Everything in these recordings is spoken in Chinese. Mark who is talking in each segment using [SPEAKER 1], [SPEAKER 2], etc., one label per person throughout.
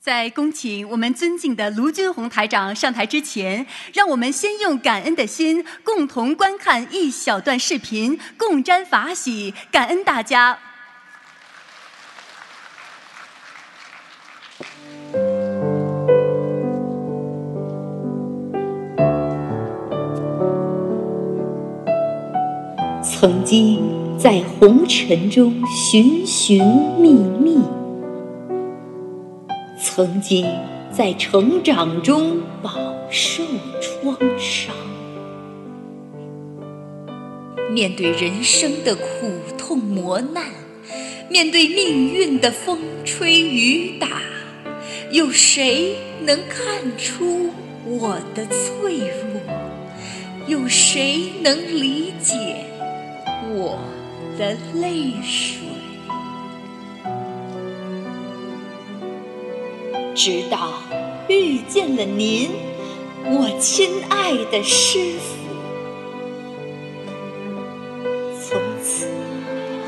[SPEAKER 1] 在恭请我们尊敬的卢军红台长上台之前，让我们先用感恩的心，共同观看一小段视频，共沾法喜，感恩大家。
[SPEAKER 2] 曾经在红尘中寻寻觅觅。曾经在成长中饱受创伤，面对人生的苦痛磨难，面对命运的风吹雨打，有谁能看出我的脆弱？有谁能理解我的泪水？直到遇见了您，我亲爱的师傅。从此，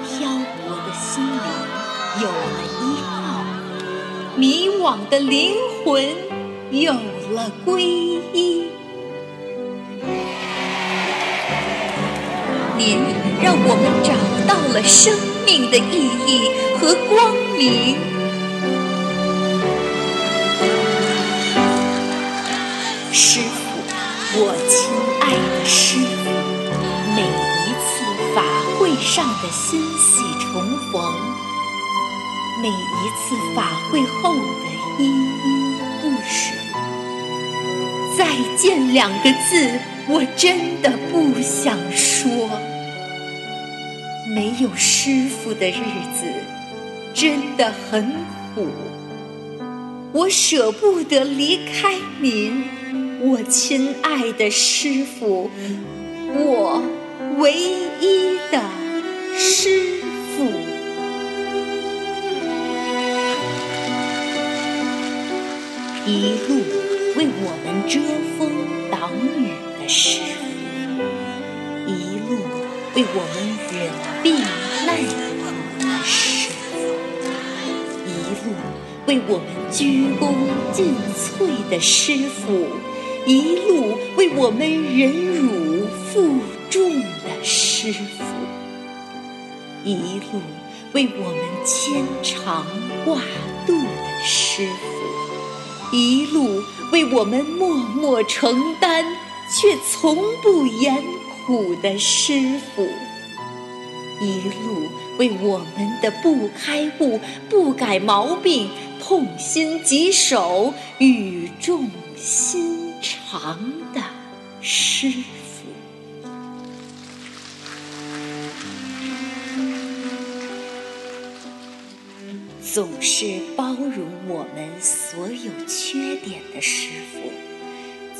[SPEAKER 2] 漂泊的心灵有了依靠，迷惘的灵魂有了皈依。您让我们找到了生命的意义和光明。师傅，我亲爱的师傅，每一次法会上的欣喜重逢，每一次法会后的依依不舍，再见两个字，我真的不想说。没有师傅的日子真的很苦，我舍不得离开您。我亲爱的师傅，我唯一的师傅，一路为我们遮风挡雨的师傅，一路为我们忍病耐苦的师傅，一路为我们鞠躬尽瘁的师傅。一路为我们忍辱负重的师傅，一路为我们牵肠挂肚的师傅，一路为我们默默承担却从不言苦的师傅，一路为我们的不开悟、不改毛病痛心疾首、语重心。长的师傅，总是包容我们所有缺点的师傅，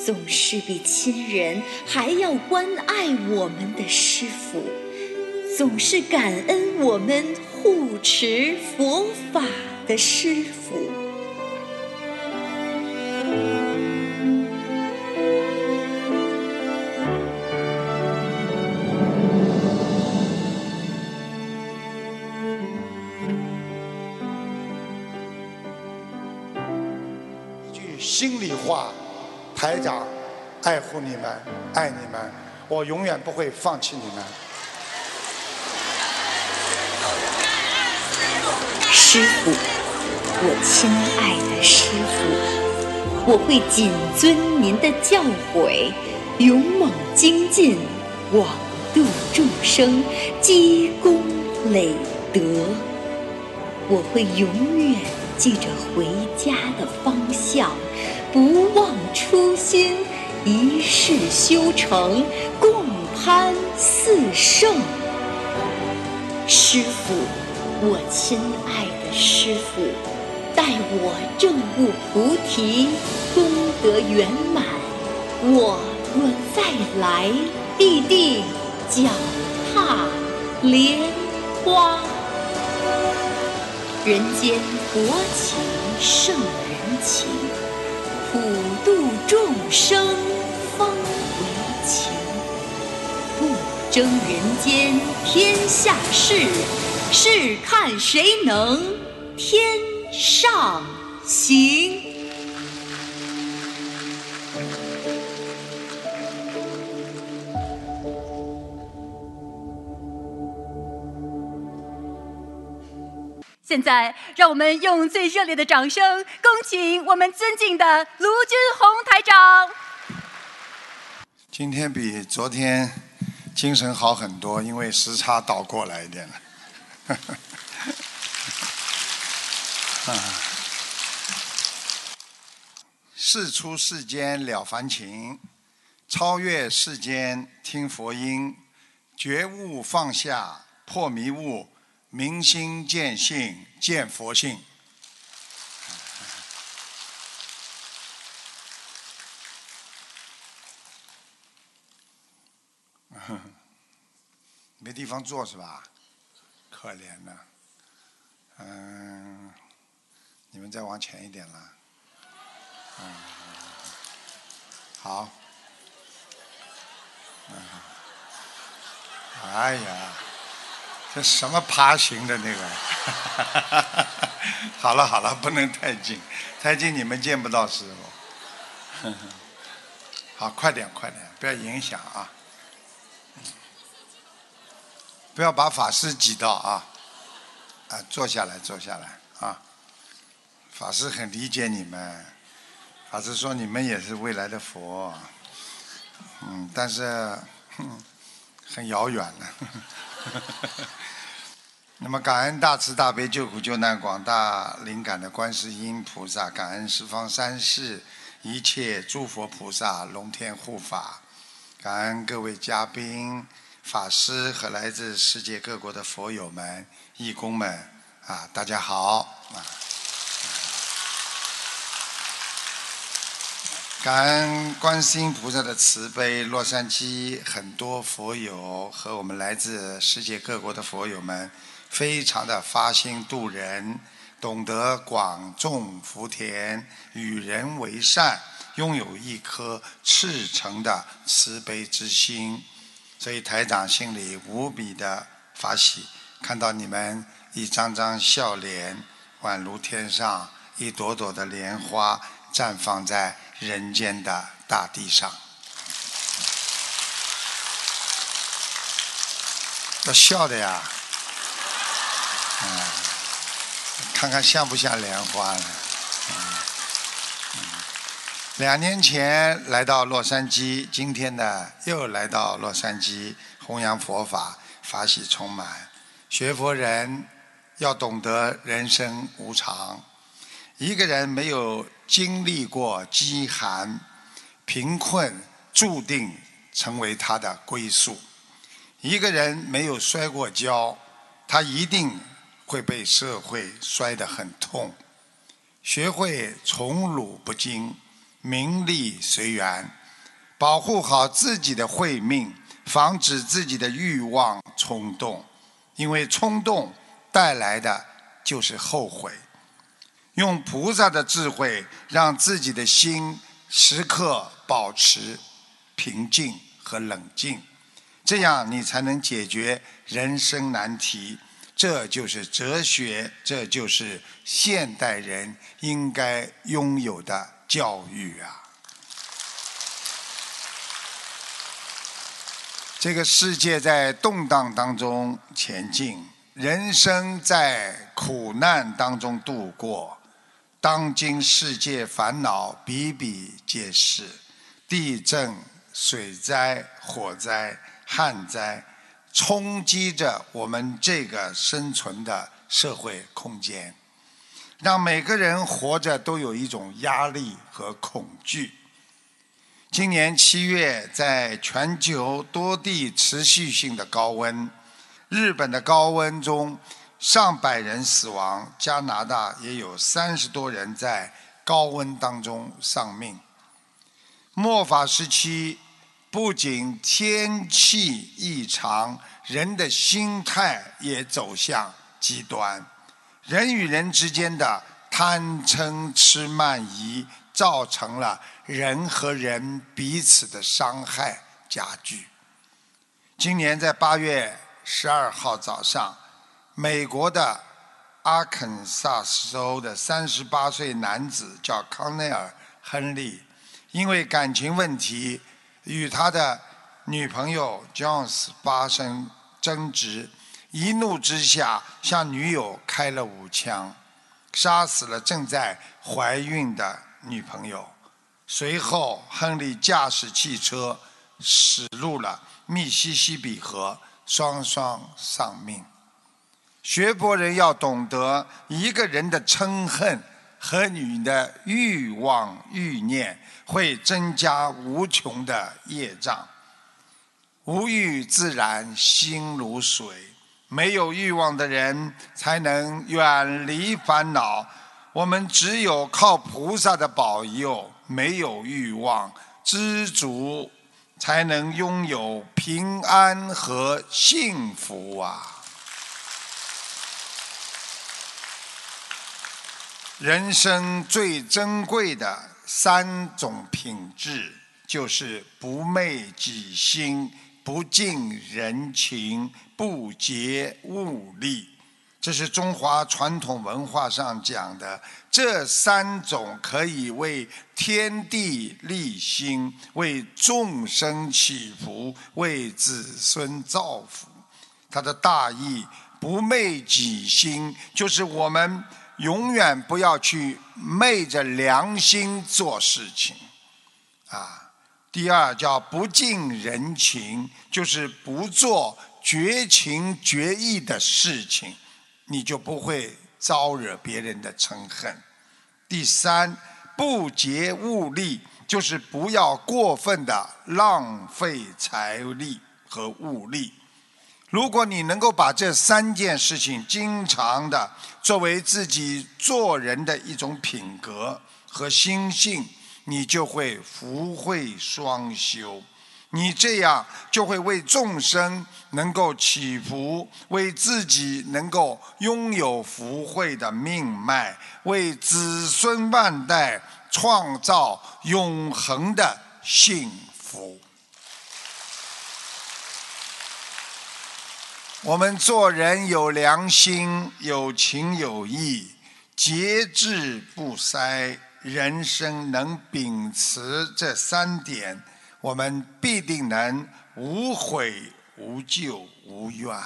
[SPEAKER 2] 总是比亲人还要关爱我们的师傅，总是感恩我们护持佛法的师傅。
[SPEAKER 3] 台长爱护你们，爱你们，我永远不会放弃你们。
[SPEAKER 2] 师傅，我亲爱的师傅，我会谨遵您的教诲，勇猛精进，广度众生，积功累德。我会永远记着回家的方向。不忘初心，一世修成，共攀四圣。师傅，我亲爱的师傅，待我证悟菩提，功德圆满，我若再来，必定脚踏莲花。人间薄情胜人情。普度众生方为情，不争人间天下事，试看谁能天上行。
[SPEAKER 1] 现在，让我们用最热烈的掌声，恭请我们尊敬的卢军红台长。
[SPEAKER 3] 今天比昨天精神好很多，因为时差倒过来一点了。啊，事出世间了凡情，超越世间听佛音，觉悟放下破迷雾。明心见性，见佛性。没地方坐是吧？可怜呐。嗯，你们再往前一点了。嗯，好。嗯，哎呀。这什么爬行的那个？好了好了，不能太近，太近你们见不到师傅。好，快点快点，不要影响啊！不要把法师挤到啊！啊，坐下来坐下来啊！法师很理解你们，法师说你们也是未来的佛，嗯，但是很遥远了。那么，感恩大慈大悲救苦救难广大灵感的观世音菩萨，感恩十方三世一切诸佛菩萨龙天护法，感恩各位嘉宾、法师和来自世界各国的佛友们、义工们啊，大家好啊！感恩观世音菩萨的慈悲，洛杉矶很多佛友和我们来自世界各国的佛友们。非常的发心度人，懂得广种福田，与人为善，拥有一颗赤诚的慈悲之心，所以台长心里无比的发喜，看到你们一张张笑脸，宛如天上一朵朵的莲花，绽放在人间的大地上。要笑的呀！嗯，看看像不像莲花？两年前来到洛杉矶，今天呢又来到洛杉矶弘扬佛法，法喜充满。学佛人要懂得人生无常，一个人没有经历过饥寒、贫困，注定成为他的归宿；一个人没有摔过跤，他一定。会被社会摔得很痛，学会宠辱不惊，名利随缘，保护好自己的慧命，防止自己的欲望冲动，因为冲动带来的就是后悔。用菩萨的智慧，让自己的心时刻保持平静和冷静，这样你才能解决人生难题。这就是哲学，这就是现代人应该拥有的教育啊！这个世界在动荡当中前进，人生在苦难当中度过。当今世界烦恼比比皆是，地震、水灾、火灾、旱灾。冲击着我们这个生存的社会空间，让每个人活着都有一种压力和恐惧。今年七月，在全球多地持续性的高温，日本的高温中上百人死亡，加拿大也有三十多人在高温当中丧命。末法时期。不仅天气异常，人的心态也走向极端，人与人之间的贪嗔痴慢疑，造成了人和人彼此的伤害加剧。今年在八月十二号早上，美国的阿肯萨斯州的三十八岁男子叫康奈尔·亨利，因为感情问题与他的女朋友 Jones 发生争执，一怒之下向女友开了五枪，杀死了正在怀孕的女朋友。随后，亨利驾驶汽车驶入了密西西比河，双双丧命。学佛人要懂得，一个人的嗔恨和你的欲望、欲念，会增加无穷的业障。无欲自然心如水，没有欲望的人才能远离烦恼。我们只有靠菩萨的保佑，没有欲望，知足，才能拥有平安和幸福啊！人生最珍贵的三种品质，就是不昧己心、不近人情、不竭物力。这是中华传统文化上讲的，这三种可以为天地立心，为众生祈福，为子孙造福。它的大意，不昧己心，就是我们。永远不要去昧着良心做事情，啊！第二叫不近人情，就是不做绝情绝义的事情，你就不会招惹别人的嗔恨。第三，不竭物力，就是不要过分的浪费财力和物力。如果你能够把这三件事情经常的作为自己做人的一种品格和心性，你就会福慧双修。你这样就会为众生能够祈福，为自己能够拥有福慧的命脉，为子孙万代创造永恒的幸福。我们做人有良心、有情有义、节制不塞，人生能秉持这三点，我们必定能无悔、无咎、无怨，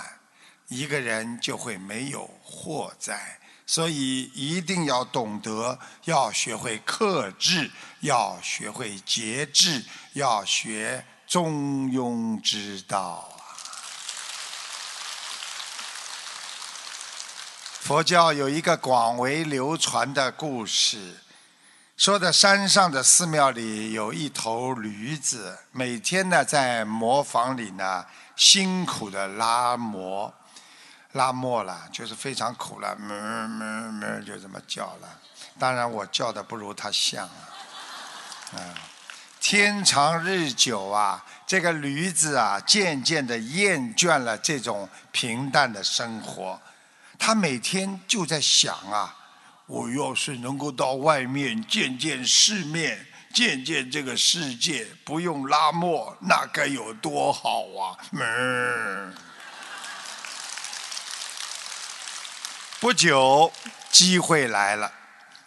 [SPEAKER 3] 一个人就会没有祸灾。所以一定要懂得，要学会克制，要学会节制，要学中庸之道。佛教有一个广为流传的故事，说的山上的寺庙里有一头驴子，每天呢在磨坊里呢辛苦的拉磨，拉磨了就是非常苦了，哞哞哞就这么叫了。当然我叫的不如他像啊，啊，天长日久啊，这个驴子啊渐渐的厌倦了这种平淡的生活。他每天就在想啊，我要是能够到外面见见世面，见见这个世界，不用拉磨，那该有多好啊！嗯。不久，机会来了，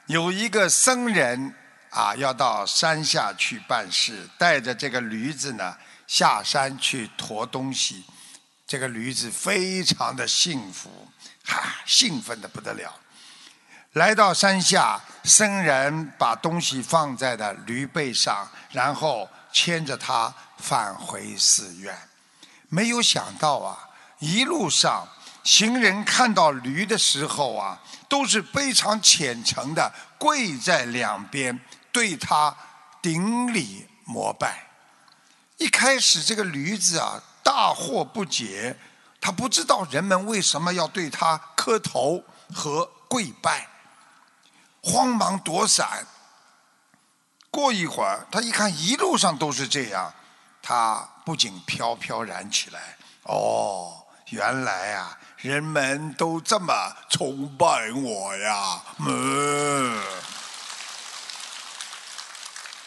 [SPEAKER 3] 有一个僧人啊，要到山下去办事，带着这个驴子呢下山去驮东西。这个驴子非常的幸福。哈，兴奋的不得了！来到山下，僧人把东西放在了驴背上，然后牵着它返回寺院。没有想到啊，一路上行人看到驴的时候啊，都是非常虔诚的跪在两边，对他顶礼膜拜。一开始，这个驴子啊，大惑不解。他不知道人们为什么要对他磕头和跪拜，慌忙躲闪。过一会儿，他一看一路上都是这样，他不仅飘飘然起来。哦，原来啊，人们都这么崇拜我呀！嗯。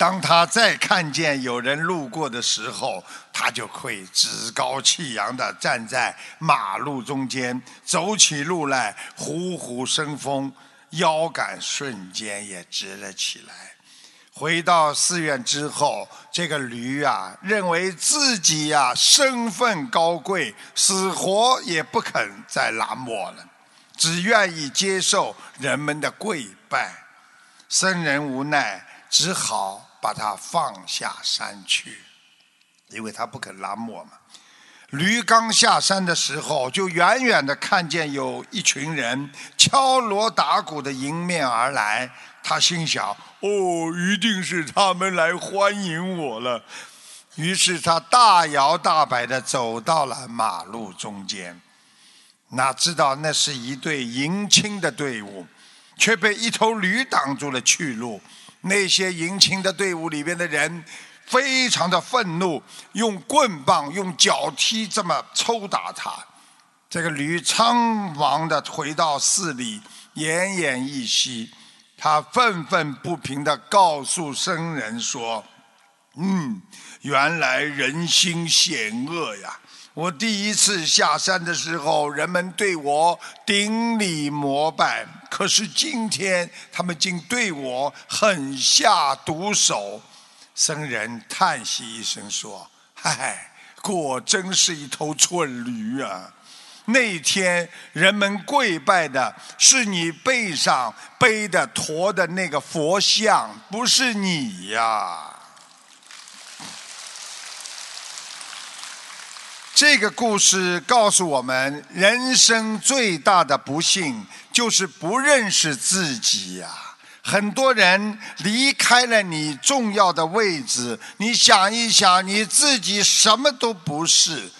[SPEAKER 3] 当他再看见有人路过的时候，他就会趾高气扬地站在马路中间，走起路来虎虎生风，腰杆瞬间也直了起来。回到寺院之后，这个驴啊，认为自己呀身份高贵，死活也不肯再拉磨了，只愿意接受人们的跪拜。僧人无奈，只好把它放下山去，因为他不肯拉磨嘛。驴刚下山的时候，就远远的看见有一群人敲锣打鼓的迎面而来，他心想。哦，一定是他们来欢迎我了。于是他大摇大摆地走到了马路中间，哪知道那是一队迎亲的队伍，却被一头驴挡住了去路。那些迎亲的队伍里边的人非常的愤怒，用棍棒、用脚踢，这么抽打他。这个驴仓忙地回到寺里，奄奄一息。他愤愤不平地告诉僧人说：“嗯，原来人心险恶呀！我第一次下山的时候，人们对我顶礼膜拜，可是今天他们竟对我狠下毒手。”僧人叹息一声说：“唉，果真是一头蠢驴啊！”那天，人们跪拜的是你背上背的驮的那个佛像，不是你呀。这个故事告诉我们，人生最大的不幸就是不认识自己呀。很多人离开了你重要的位置，你想一想，你自己什么都不是。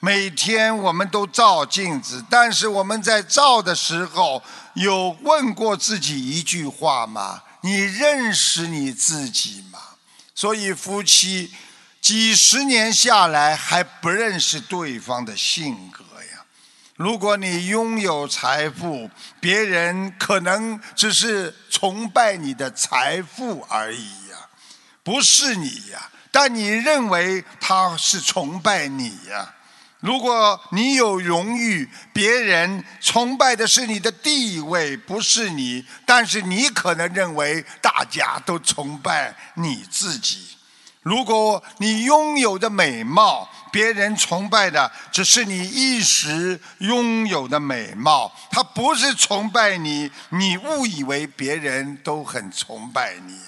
[SPEAKER 3] 每天我们都照镜子，但是我们在照的时候，有问过自己一句话吗？你认识你自己吗？所以夫妻几十年下来还不认识对方的性格呀。如果你拥有财富，别人可能只是崇拜你的财富而已呀，不是你呀。但你认为他是崇拜你呀？如果你有荣誉，别人崇拜的是你的地位，不是你。但是你可能认为大家都崇拜你自己。如果你拥有的美貌，别人崇拜的只是你一时拥有的美貌，他不是崇拜你，你误以为别人都很崇拜你。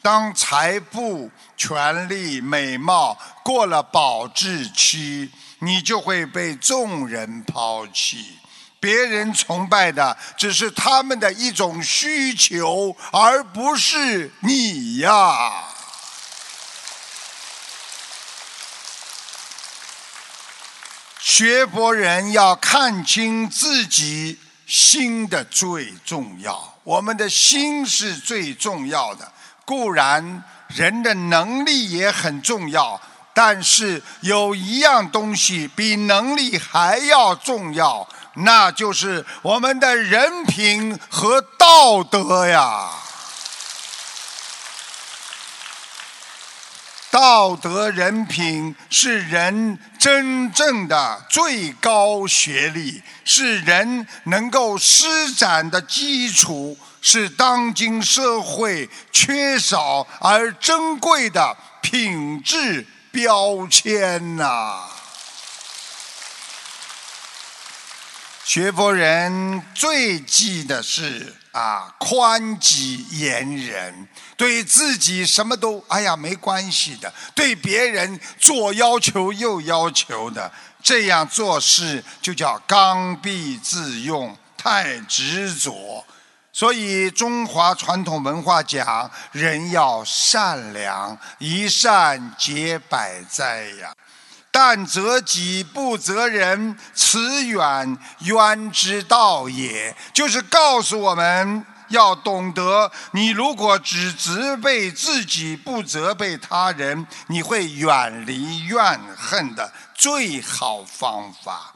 [SPEAKER 3] 当财富、权力、美貌过了保质期。你就会被众人抛弃，别人崇拜的只是他们的一种需求，而不是你呀。学佛人要看清自己心的最重要，我们的心是最重要的。固然人的能力也很重要。但是有一样东西比能力还要重要，那就是我们的人品和道德呀。道德人品是人真正的最高学历，是人能够施展的基础，是当今社会缺少而珍贵的品质。标签呐！学佛人最忌的是啊，宽己严人，对自己什么都哎呀没关系的，对别人左要求右要求的，这样做事就叫刚愎自用，太执着。所以，中华传统文化讲，人要善良，一善解百灾呀。但责己不责人，此远冤之道也。就是告诉我们要懂得，你如果只责备自己，不责备他人，你会远离怨恨的最好方法。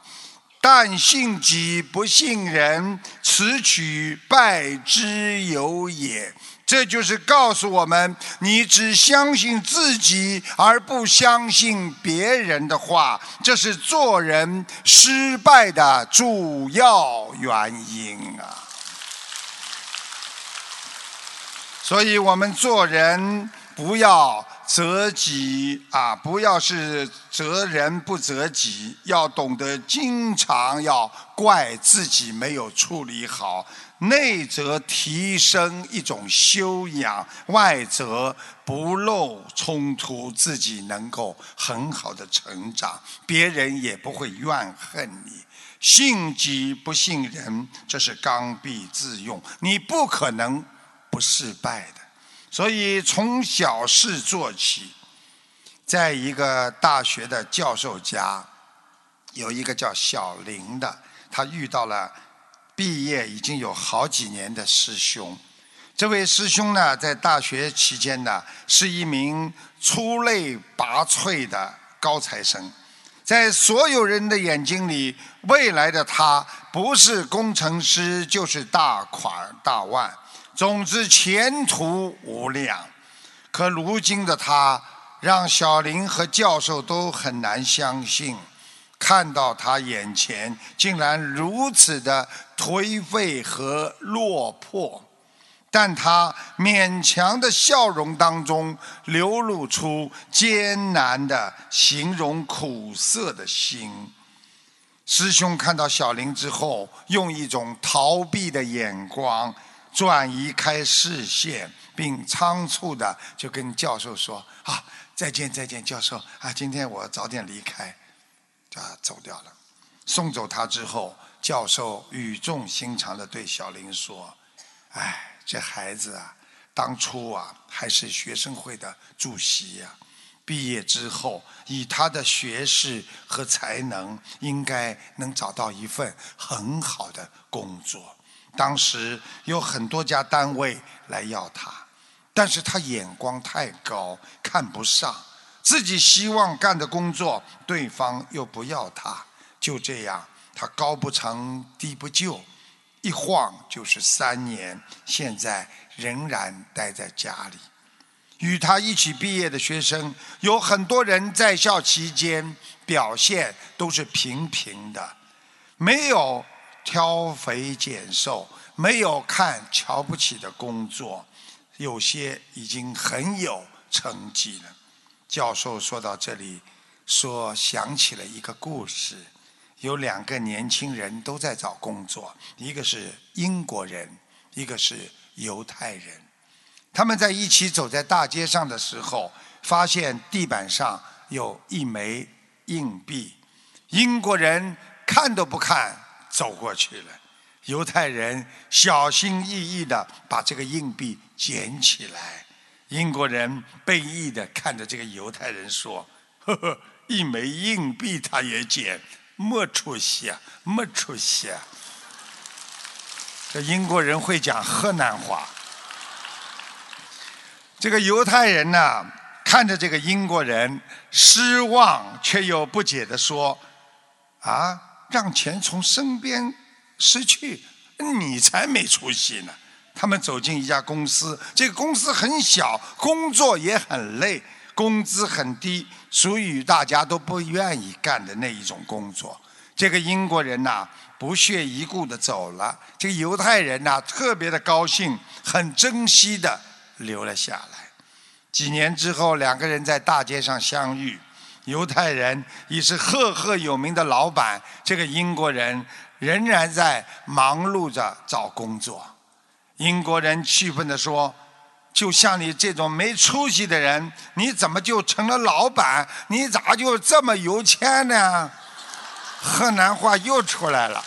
[SPEAKER 3] 但信己不信人，此取败之有也。这就是告诉我们：你只相信自己而不相信别人的话，这是做人失败的主要原因啊！所以我们做人不要责己啊，不要是责人不责己，要懂得经常要怪自己没有处理好。内则提升一种修养，外则不漏冲突，自己能够很好的成长，别人也不会怨恨你。信己不信人，这是刚愎自用，你不可能不失败的。所以从小事做起，在一个大学的教授家，有一个叫小林的，他遇到了。毕业已经有好几年的师兄，这位师兄呢，在大学期间呢，是一名出类拔萃的高材生，在所有人的眼睛里，未来的他不是工程师就是大款大腕，总之前途无量。可如今的他，让小林和教授都很难相信。看到他眼前竟然如此的颓废和落魄，但他勉强的笑容当中流露出艰难的形容苦涩的心。师兄看到小林之后，用一种逃避的眼光转移开视线，并仓促的就跟教授说：“啊，再见再见，教授啊，今天我早点离开。”啊，走掉了。送走他之后，教授语重心长的对小林说：“哎，这孩子啊，当初啊还是学生会的主席呀。毕业之后，以他的学识和才能，应该能找到一份很好的工作。当时有很多家单位来要他，但是他眼光太高，看不上。”自己希望干的工作，对方又不要他，就这样，他高不成低不就，一晃就是三年。现在仍然待在家里。与他一起毕业的学生，有很多人在校期间表现都是平平的，没有挑肥拣瘦，没有看瞧不起的工作，有些已经很有成绩了。教授说到这里，说想起了一个故事，有两个年轻人都在找工作，一个是英国人，一个是犹太人。他们在一起走在大街上的时候，发现地板上有一枚硬币，英国人看都不看走过去了，犹太人小心翼翼地把这个硬币捡起来。英国人悲意地看着这个犹太人说：“呵呵，一枚硬币他也捡，没出息啊，没出息啊！”这英国人会讲河南话。这个犹太人呢，看着这个英国人，失望却又不解地说：“啊，让钱从身边失去，你才没出息呢！”他们走进一家公司，这个公司很小，工作也很累，工资很低，属于大家都不愿意干的那一种工作。这个英国人呐，不屑一顾的走了。这个犹太人呐，特别的高兴，很珍惜的留了下来。几年之后，两个人在大街上相遇，犹太人已是赫赫有名的老板，这个英国人仍然在忙碌着找工作。英国人气愤地说：“就像你这种没出息的人，你怎么就成了老板？你咋就这么有钱呢？” 河南话又出来了。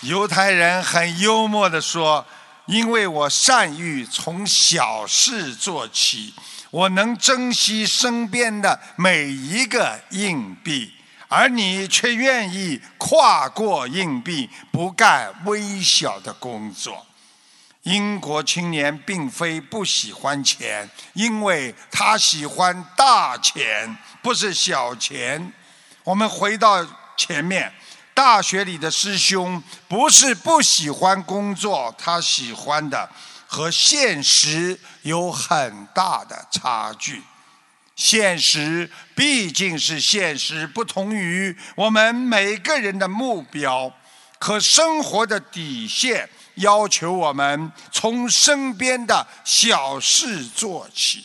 [SPEAKER 3] 犹太人很幽默地说：“因为我善于从小事做起，我能珍惜身边的每一个硬币。”而你却愿意跨过硬币，不干微小的工作。英国青年并非不喜欢钱，因为他喜欢大钱，不是小钱。我们回到前面，大学里的师兄不是不喜欢工作，他喜欢的和现实有很大的差距。现实毕竟是现实，不同于我们每个人的目标。可生活的底线要求我们从身边的小事做起。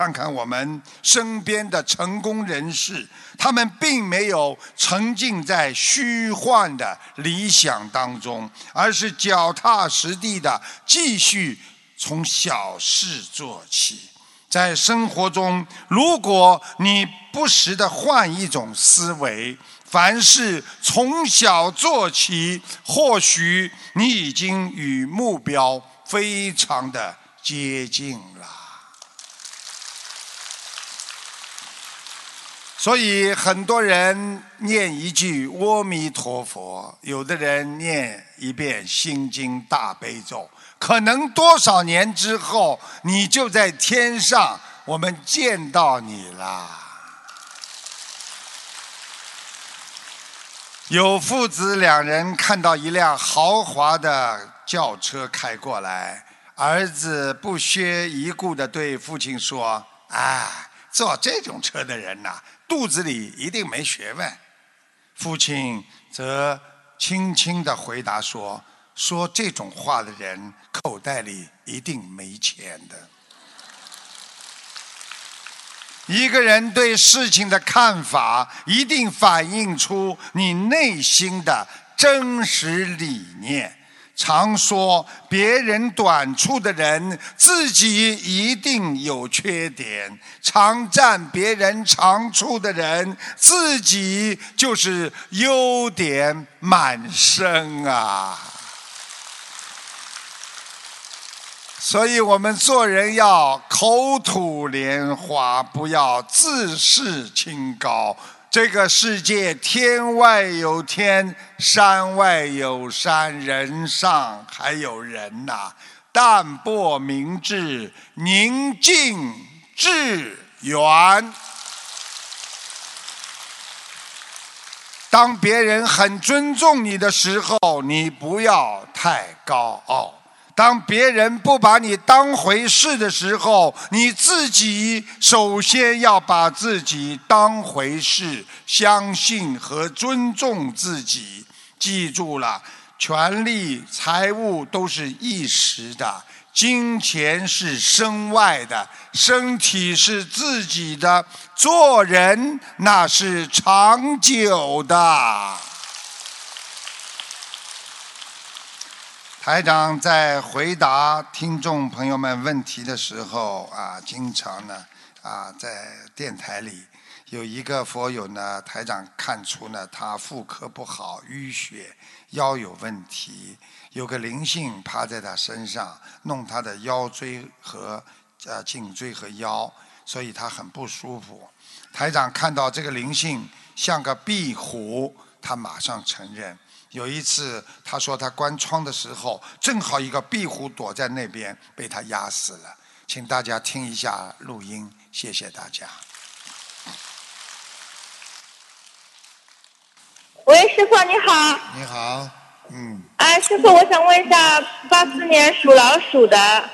[SPEAKER 3] 看看我们身边的成功人士，他们并没有沉浸在虚幻的理想当中，而是脚踏实地的继续从小事做起。在生活中，如果你不时的换一种思维，凡事从小做起，或许你已经与目标非常的接近了。所以很多人念一句“阿弥陀佛”，有的人念一遍心经大悲咒，可能多少年之后，你就在天上，我们见到你啦。有父子两人看到一辆豪华的轿车开过来，儿子不屑一顾地对父亲说：“啊，坐这种车的人呐。”肚子里一定没学问，父亲则轻轻地回答说：“说这种话的人口袋里一定没钱的。”一个人对事情的看法，一定反映出你内心的真实理念。常说别人短处的人，自己一定有缺点；常占别人长处的人，自己就是优点满身啊！所以我们做人要口吐莲花，不要自视清高。这个世界天外有天，山外有山，人上还有人呐！淡泊明志，宁静致远。当别人很尊重你的时候，你不要太高傲。当别人不把你当回事的时候，你自己首先要把自己当回事，相信和尊重自己。记住了，权力、财物都是一时的，金钱是身外的，身体是自己的，做人那是长久的。台长在回答听众朋友们问题的时候啊，经常呢啊在电台里有一个佛友呢，台长看出呢他妇科不好，淤血，腰有问题，有个灵性趴在他身上，弄他的腰椎和呃颈椎和腰，所以他很不舒服。台长看到这个灵性像个壁虎，他马上承认。有一次，他说他关窗的时候，正好一个壁虎躲在那边，被他压死了。请大家听一下录音，谢谢大家。
[SPEAKER 4] 喂，师傅你好。
[SPEAKER 3] 你好，嗯。
[SPEAKER 4] 哎，师傅，我想问一下，八四年属老鼠的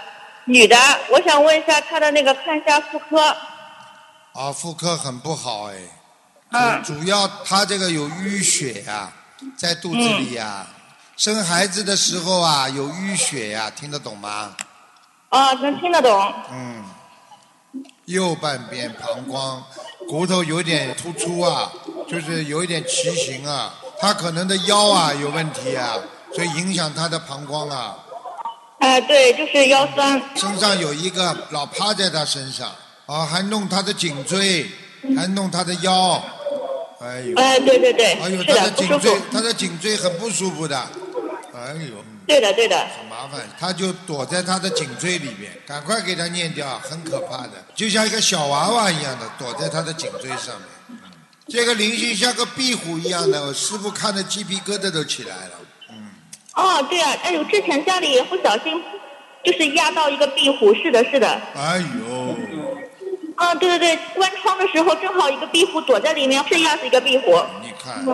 [SPEAKER 4] 女的，我想问一下她的那个看一下妇科。
[SPEAKER 3] 啊，妇科很不好哎。
[SPEAKER 4] 嗯。
[SPEAKER 3] 主要她这个有淤血呀。在肚子里呀，生孩子的时候啊有淤血呀，听得懂吗？
[SPEAKER 4] 啊，能听得懂。
[SPEAKER 3] 嗯，右半边膀胱骨头有点突出啊，就是有一点畸形啊，他可能的腰啊有问题啊，所以影响他的膀胱啊。
[SPEAKER 4] 哎，对，就是腰酸。
[SPEAKER 3] 身上有一个老趴在他身上，啊，还弄他的颈椎，还弄他的腰。哎呦！
[SPEAKER 4] 哎，对对对，
[SPEAKER 3] 哎呦，他的颈椎，他的颈椎很不舒服的。哎呦！
[SPEAKER 4] 对的对的。
[SPEAKER 3] 很麻烦，他就躲在他的颈椎里面，赶快给他念掉，很可怕的，就像一个小娃娃一样的躲在他的颈椎上面。这个灵性像个壁虎一样的，我师傅看的鸡皮疙瘩都起来了。嗯。
[SPEAKER 4] 哦，对啊，哎呦，之前家里不小心，就是压到一个壁虎，是的，是的。
[SPEAKER 3] 哎呦。
[SPEAKER 4] 啊，对对对，关窗的时候正好一个壁虎躲在里面，是压死一个壁虎。
[SPEAKER 3] 你看，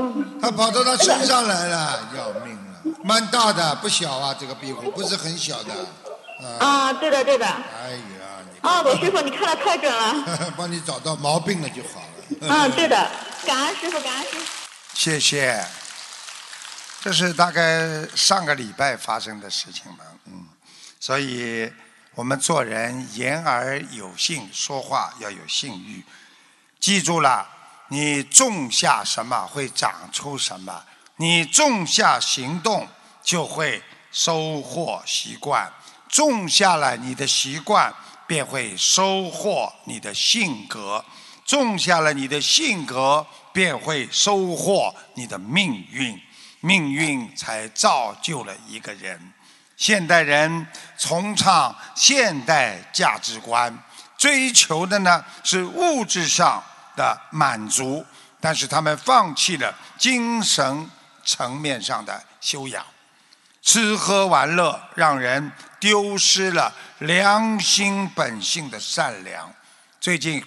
[SPEAKER 3] 它跑到他身上来了，要命了，蛮大的，不小啊，这个壁虎不是很小的。
[SPEAKER 4] 啊，对的对的。
[SPEAKER 5] 哎呀，你
[SPEAKER 4] 啊，罗师傅，你看的太准了。
[SPEAKER 5] 帮你找到毛病了就好了。
[SPEAKER 4] 嗯，对的，感恩师傅，感恩师傅。
[SPEAKER 3] 谢谢。这是大概上个礼拜发生的事情吧，嗯，所以我们做人言而有信，说话要有信誉。记住了，你种下什么会长出什么，你种下行动就会收获习惯，种下了你的习惯，便会收获你的性格，种下了你的性格，便会收获你的命运。命运才造就了一个人。现代人崇尚现代价值观，追求的呢是物质上的满足，但是他们放弃了精神层面上的修养。吃喝玩乐让人丢失了良心本性的善良。最近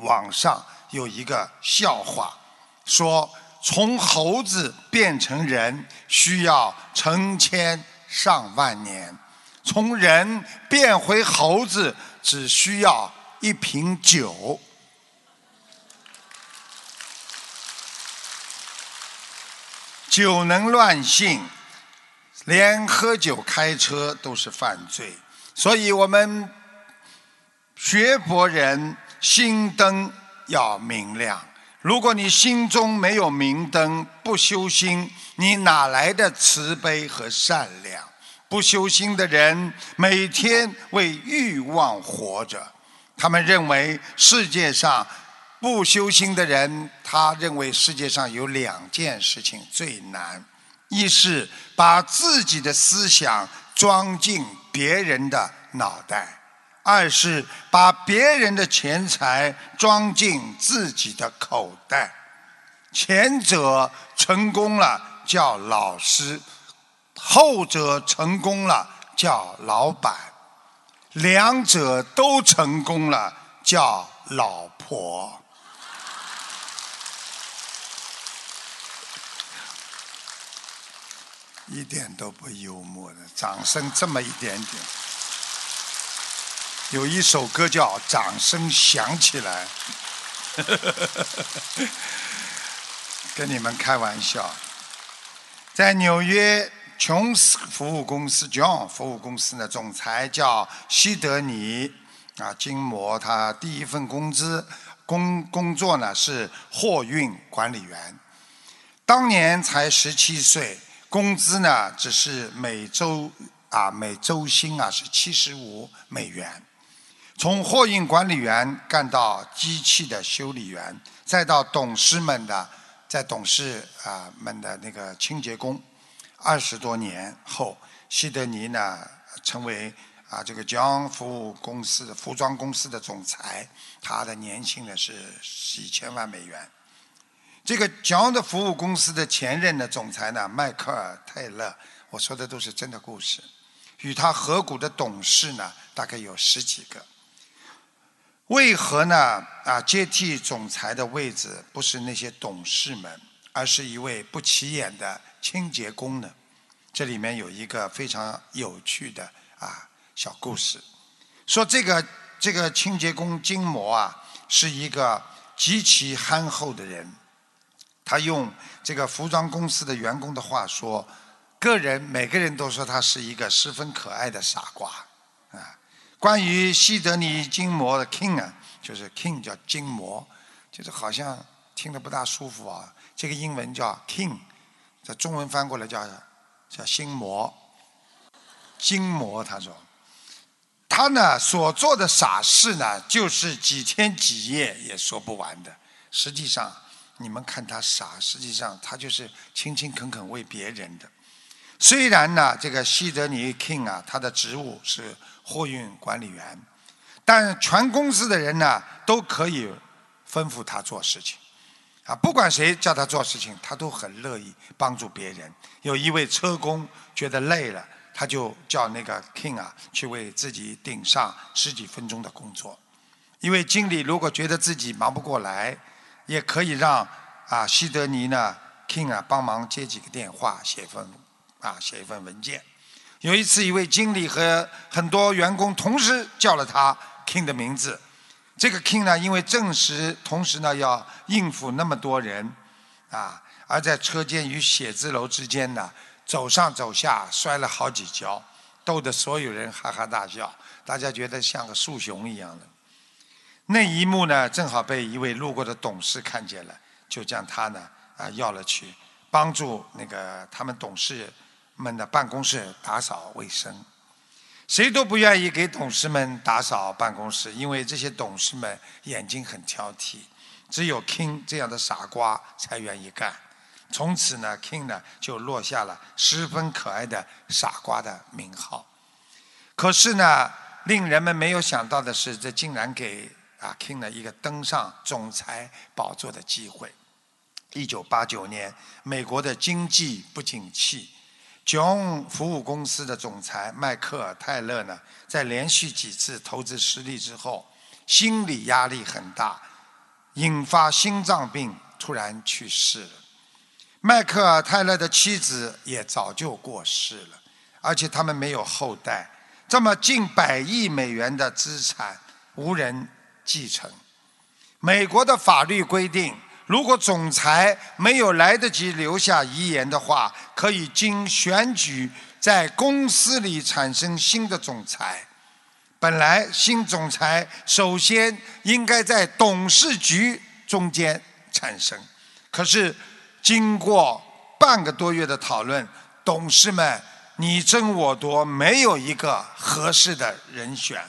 [SPEAKER 3] 网上有一个笑话，说。从猴子变成人需要成千上万年，从人变回猴子只需要一瓶酒。酒能乱性，连喝酒开车都是犯罪。所以我们学佛人心灯要明亮。如果你心中没有明灯，不修心，你哪来的慈悲和善良？不修心的人每天为欲望活着，他们认为世界上不修心的人，他认为世界上有两件事情最难：一是把自己的思想装进别人的脑袋。二是把别人的钱财装进自己的口袋，前者成功了叫老师，后者成功了叫老板，两者都成功了叫老婆。一点都不幽默的，掌声这么一点点。有一首歌叫《掌声响起来》，跟你们开玩笑。在纽约琼斯服务公司 John 服务公司的总裁叫西德尼啊，金摩他第一份工资工工作呢是货运管理员，当年才十七岁，工资呢只是每周啊每周薪啊是七十五美元。从货运管理员干到机器的修理员，再到董事们的在董事啊们的那个清洁工，二十多年后，西德尼呢成为啊这个 John 服务公司服装公司的总裁，他的年薪呢是几千万美元。这个 John 的服务公司的前任的总裁呢，迈克尔泰勒，我说的都是真的故事，与他合股的董事呢，大概有十几个。为何呢？啊，接替总裁的位置不是那些董事们，而是一位不起眼的清洁工呢？这里面有一个非常有趣的啊小故事，说这个这个清洁工金魔啊，是一个极其憨厚的人。他用这个服装公司的员工的话说，个人每个人都说他是一个十分可爱的傻瓜。关于西德尼金魔的 King 啊，就是 King 叫金魔，就是好像听得不大舒服啊。这个英文叫 King，在中文翻过来叫叫心魔。金魔他说，他呢所做的傻事呢，就是几天几夜也说不完的。实际上，你们看他傻，实际上他就是勤勤恳恳为别人的。虽然呢，这个西德尼 King 啊，他的职务是。货运管理员，但全公司的人呢都可以吩咐他做事情，啊，不管谁叫他做事情，他都很乐意帮助别人。有一位车工觉得累了，他就叫那个 King 啊去为自己顶上十几分钟的工作。一位经理如果觉得自己忙不过来，也可以让啊西德尼呢 King 啊帮忙接几个电话，写份啊写一份文件。有一次，一位经理和很多员工同时叫了他 King 的名字。这个 King 呢，因为正时同时呢要应付那么多人，啊，而在车间与写字楼之间呢，走上走下摔了好几跤，逗得所有人哈哈大笑，大家觉得像个树熊一样的。那一幕呢，正好被一位路过的董事看见了，就将他呢啊要了去，帮助那个他们董事。们的办公室打扫卫生，谁都不愿意给董事们打扫办公室，因为这些董事们眼睛很挑剔。只有 King 这样的傻瓜才愿意干。从此呢，King 呢就落下了十分可爱的傻瓜的名号。可是呢，令人们没有想到的是，这竟然给啊 King 呢一个登上总裁宝座的机会。一九八九年，美国的经济不景气。囧服务公司的总裁迈克尔·泰勒呢，在连续几次投资失利之后，心理压力很大，引发心脏病，突然去世了。迈克尔·泰勒的妻子也早就过世了，而且他们没有后代，这么近百亿美元的资产无人继承。美国的法律规定。如果总裁没有来得及留下遗言的话，可以经选举在公司里产生新的总裁。本来新总裁首先应该在董事局中间产生，可是经过半个多月的讨论，董事们你争我夺，没有一个合适的人选。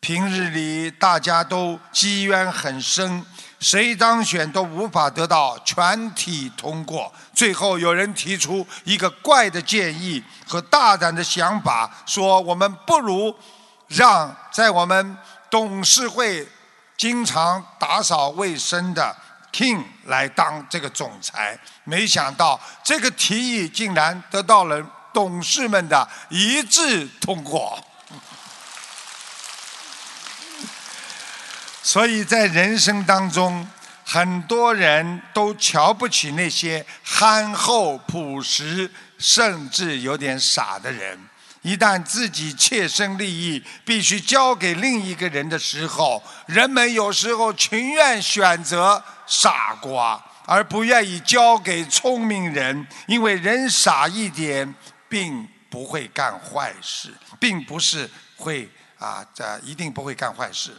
[SPEAKER 3] 平日里大家都积怨很深。谁当选都无法得到全体通过。最后有人提出一个怪的建议和大胆的想法，说我们不如让在我们董事会经常打扫卫生的 King 来当这个总裁。没想到这个提议竟然得到了董事们的一致通过。所以在人生当中，很多人都瞧不起那些憨厚朴实，甚至有点傻的人。一旦自己切身利益必须交给另一个人的时候，人们有时候情愿选择傻瓜，而不愿意交给聪明人，因为人傻一点，并不会干坏事，并不是会啊，这一定不会干坏事。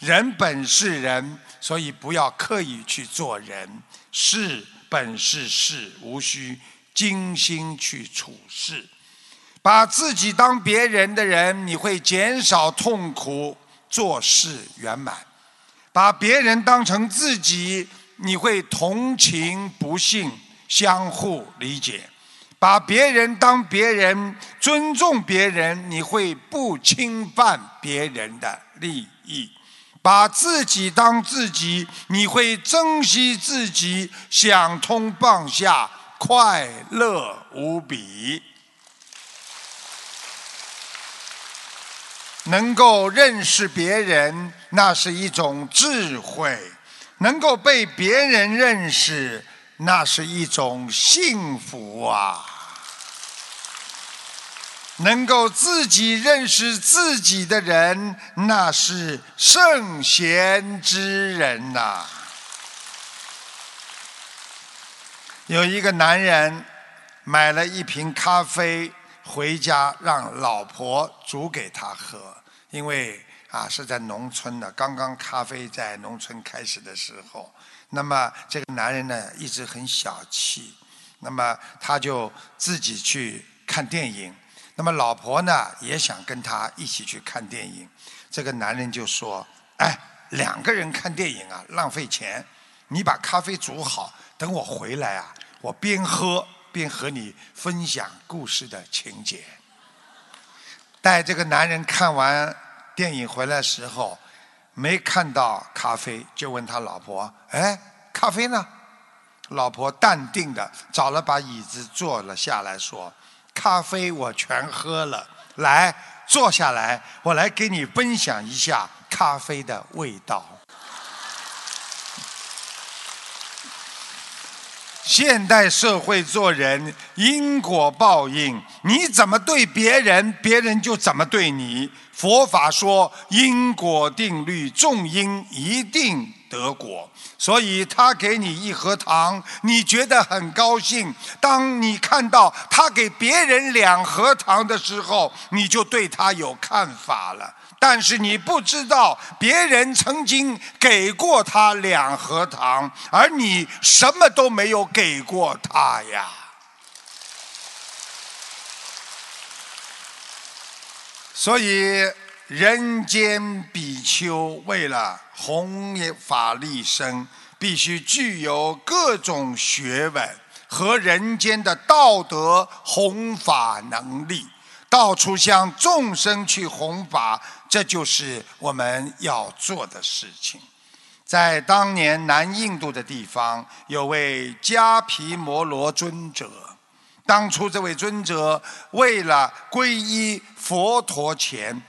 [SPEAKER 3] 人本是人，所以不要刻意去做人。事本是事，无需精心去处事。把自己当别人的人，你会减少痛苦，做事圆满；把别人当成自己，你会同情不幸，相互理解；把别人当别人，尊重别人，你会不侵犯别人的利益。把自己当自己，你会珍惜自己，想通放下，快乐无比。能够认识别人，那是一种智慧；能够被别人认识，那是一种幸福啊。能够自己认识自己的人，那是圣贤之人呐。有一个男人买了一瓶咖啡回家，让老婆煮给他喝，因为啊是在农村的，刚刚咖啡在农村开始的时候。那么这个男人呢，一直很小气，那么他就自己去看电影。那么老婆呢也想跟他一起去看电影，这个男人就说：“哎，两个人看电影啊，浪费钱。你把咖啡煮好，等我回来啊，我边喝边和你分享故事的情节。”待这个男人看完电影回来时候，没看到咖啡，就问他老婆：“哎，咖啡呢？”老婆淡定的找了把椅子坐了下来，说。咖啡我全喝了，来坐下来，我来给你分享一下咖啡的味道。现代社会做人因果报应，你怎么对别人，别人就怎么对你。佛法说因果定律，种因一定得果，所以他给你一盒糖，你觉得很高兴。当你看到他给别人两盒糖的时候，你就对他有看法了。但是你不知道，别人曾经给过他两盒糖，而你什么都没有给过他呀。所以，人间比丘为了弘法利生，必须具有各种学问和人间的道德弘法能力，到处向众生去弘法。这就是我们要做的事情。在当年南印度的地方，有位迦毗摩罗尊者。当初这位尊者为了皈依佛陀前，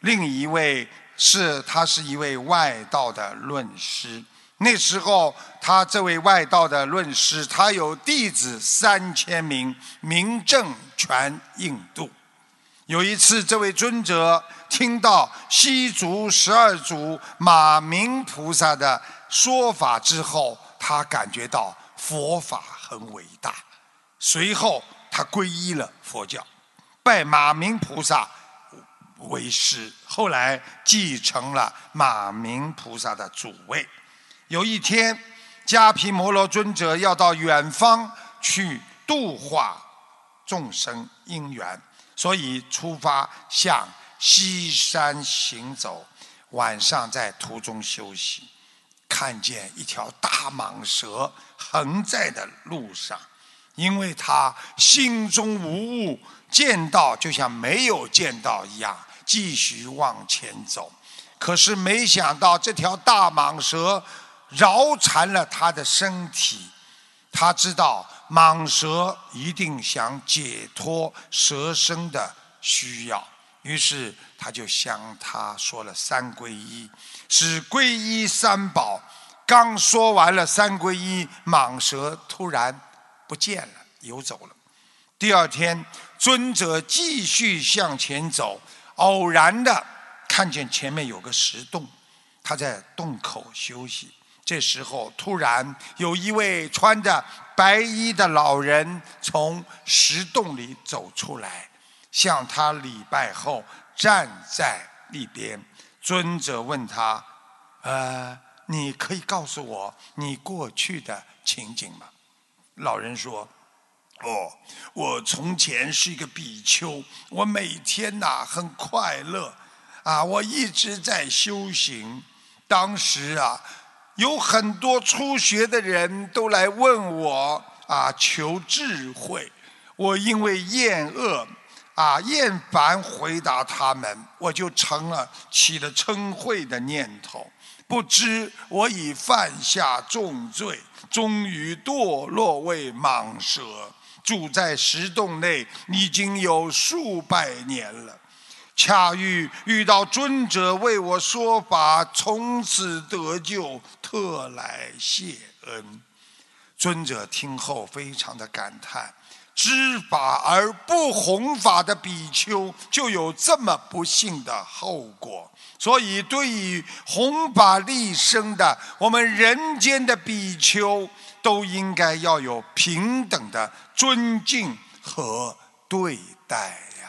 [SPEAKER 3] 另一位是他是一位外道的论师。那时候，他这位外道的论师，他有弟子三千名，名震全印度。有一次，这位尊者听到西族十二祖马明菩萨的说法之后，他感觉到佛法很伟大。随后，他皈依了佛教，拜马明菩萨为师，后来继承了马明菩萨的主位。有一天，迦毗摩罗尊者要到远方去度化众生因缘。所以出发向西山行走，晚上在途中休息，看见一条大蟒蛇横在的路上，因为他心中无物，见到就像没有见到一样，继续往前走。可是没想到这条大蟒蛇绕缠了他的身体，他知道。蟒蛇一定想解脱蛇身的需要，于是他就向他说了三皈依，是皈依三宝。刚说完了三皈依，蟒蛇突然不见了，游走了。第二天，尊者继续向前走，偶然的看见前面有个石洞，他在洞口休息。这时候，突然有一位穿着白衣的老人从石洞里走出来，向他礼拜后站在一边。尊者问他：“呃，你可以告诉我你过去的情景吗？”老人说：“哦，我从前是一个比丘，我每天呐很快乐，啊，我一直在修行。当时啊。”有很多初学的人都来问我啊，求智慧。我因为厌恶啊厌烦回答他们，我就成了起了嗔恚的念头。不知我已犯下重罪，终于堕落为蟒蛇，住在石洞内已经有数百年了。恰遇遇到尊者为我说法，从此得救，特来谢恩。尊者听后非常的感叹：知法而不弘法的比丘，就有这么不幸的后果。所以，对于弘法利生的我们人间的比丘，都应该要有平等的尊敬和对待呀。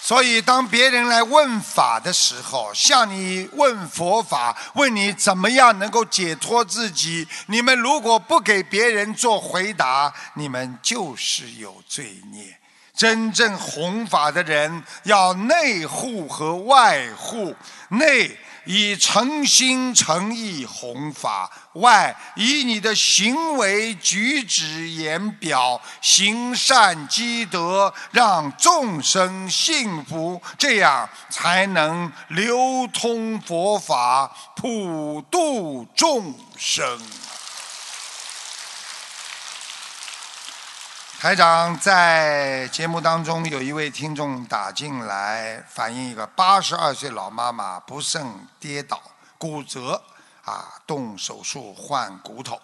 [SPEAKER 3] 所以，当别人来问法的时候，向你问佛法，问你怎么样能够解脱自己，你们如果不给别人做回答，你们就是有罪孽。真正弘法的人，要内护和外护，内。以诚心诚意弘法，外以你的行为举止言表行善积德，让众生幸福，这样才能流通佛法，普度众生。台长在节目当中有一位听众打进来，反映一个八十二岁老妈妈不慎跌倒骨折，啊动手术换骨头。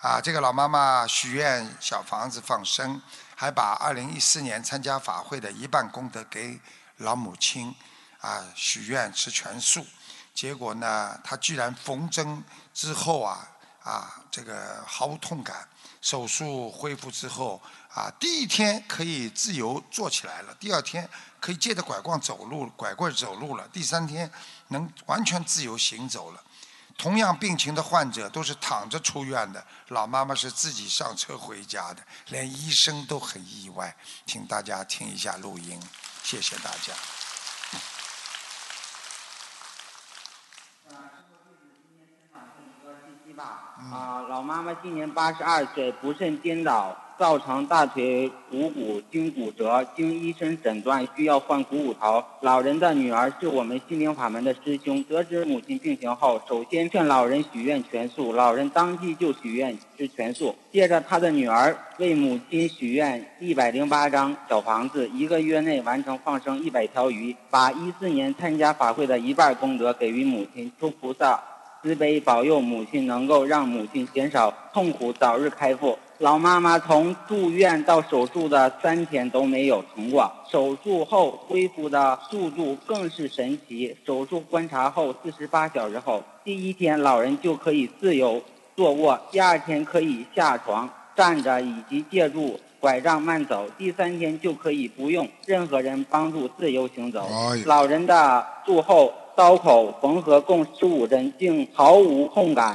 [SPEAKER 3] 啊，这个老妈妈许愿小房子放生，还把二零一四年参加法会的一半功德给老母亲，啊，许愿吃全素。结果呢，她居然缝针之后啊，啊，这个毫无痛感。手术恢复之后，啊，第一天可以自由坐起来了，第二天可以借着拐棍走路，拐棍走路了，第三天能完全自由行走了。同样病情的患者都是躺着出院的，老妈妈是自己上车回家的，连医生都很意外。请大家听一下录音，谢谢大家。
[SPEAKER 6] 啊，老妈妈今年八十二岁，不慎颠倒，造成大腿股骨经骨折，经医生诊断需要换股骨头。老人的女儿是我们心灵法门的师兄，得知母亲病情后，首先劝老人许愿全素，老人当即就许愿吃全素。接着他的女儿为母亲许愿一百零八张小房子，一个月内完成放生一百条鱼，把一四年参加法会的一半功德给予母亲，求菩萨。慈悲保佑母亲能够让母亲减少痛苦，早日开腹。老妈妈从住院到手术的三天都没有疼过，手术后恢复的速度更是神奇。手术观察后四十八小时后，第一天老人就可以自由坐卧，第二天可以下床、站着以及借助拐杖慢走，第三天就可以不用任何人帮助自由行走。老人的术后。刀口缝合共十五针，竟毫无痛感。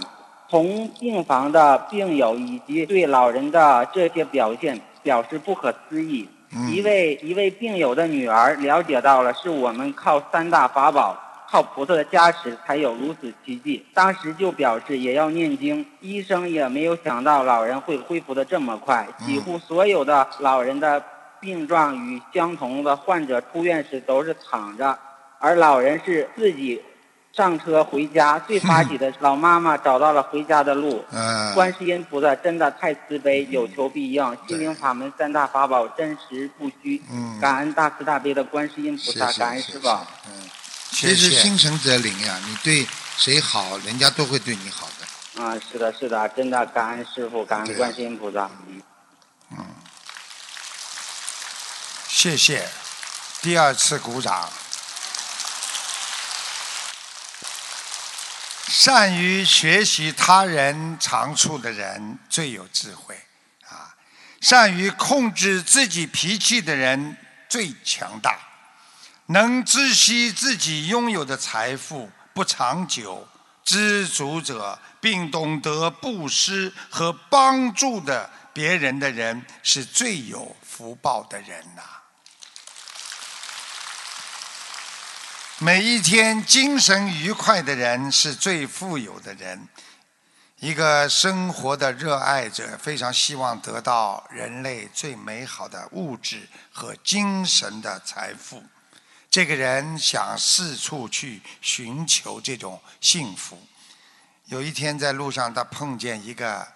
[SPEAKER 6] 同病房的病友以及对老人的这些表现表示不可思议。一位一位病友的女儿了解到了，是我们靠三大法宝，靠菩萨的加持才有如此奇迹。当时就表示也要念经。医生也没有想到老人会恢复的这么快。几乎所有的老人的病状与相同的患者出院时都是躺着。而老人是自己上车回家，最 发起的是老妈妈找到了回家的路。嗯观世音菩萨真的太慈悲，有求必应。心灵法门三大法宝真实不虚。嗯感恩大慈大悲的观世音菩萨，感恩师傅。
[SPEAKER 3] 嗯，
[SPEAKER 5] 其实心诚则灵呀，你对谁好，人家都会对你好的。
[SPEAKER 6] 啊，是的，是的，真的感恩师傅，感恩观世音菩萨。
[SPEAKER 3] 嗯，谢谢，第二次鼓掌。善于学习他人长处的人最有智慧，啊，善于控制自己脾气的人最强大，能知悉自己拥有的财富不长久，知足者并懂得布施和帮助的别人的人是最有福报的人呐。每一天精神愉快的人是最富有的人。一个生活的热爱者，非常希望得到人类最美好的物质和精神的财富。这个人想四处去寻求这种幸福。有一天在路上，他碰见一个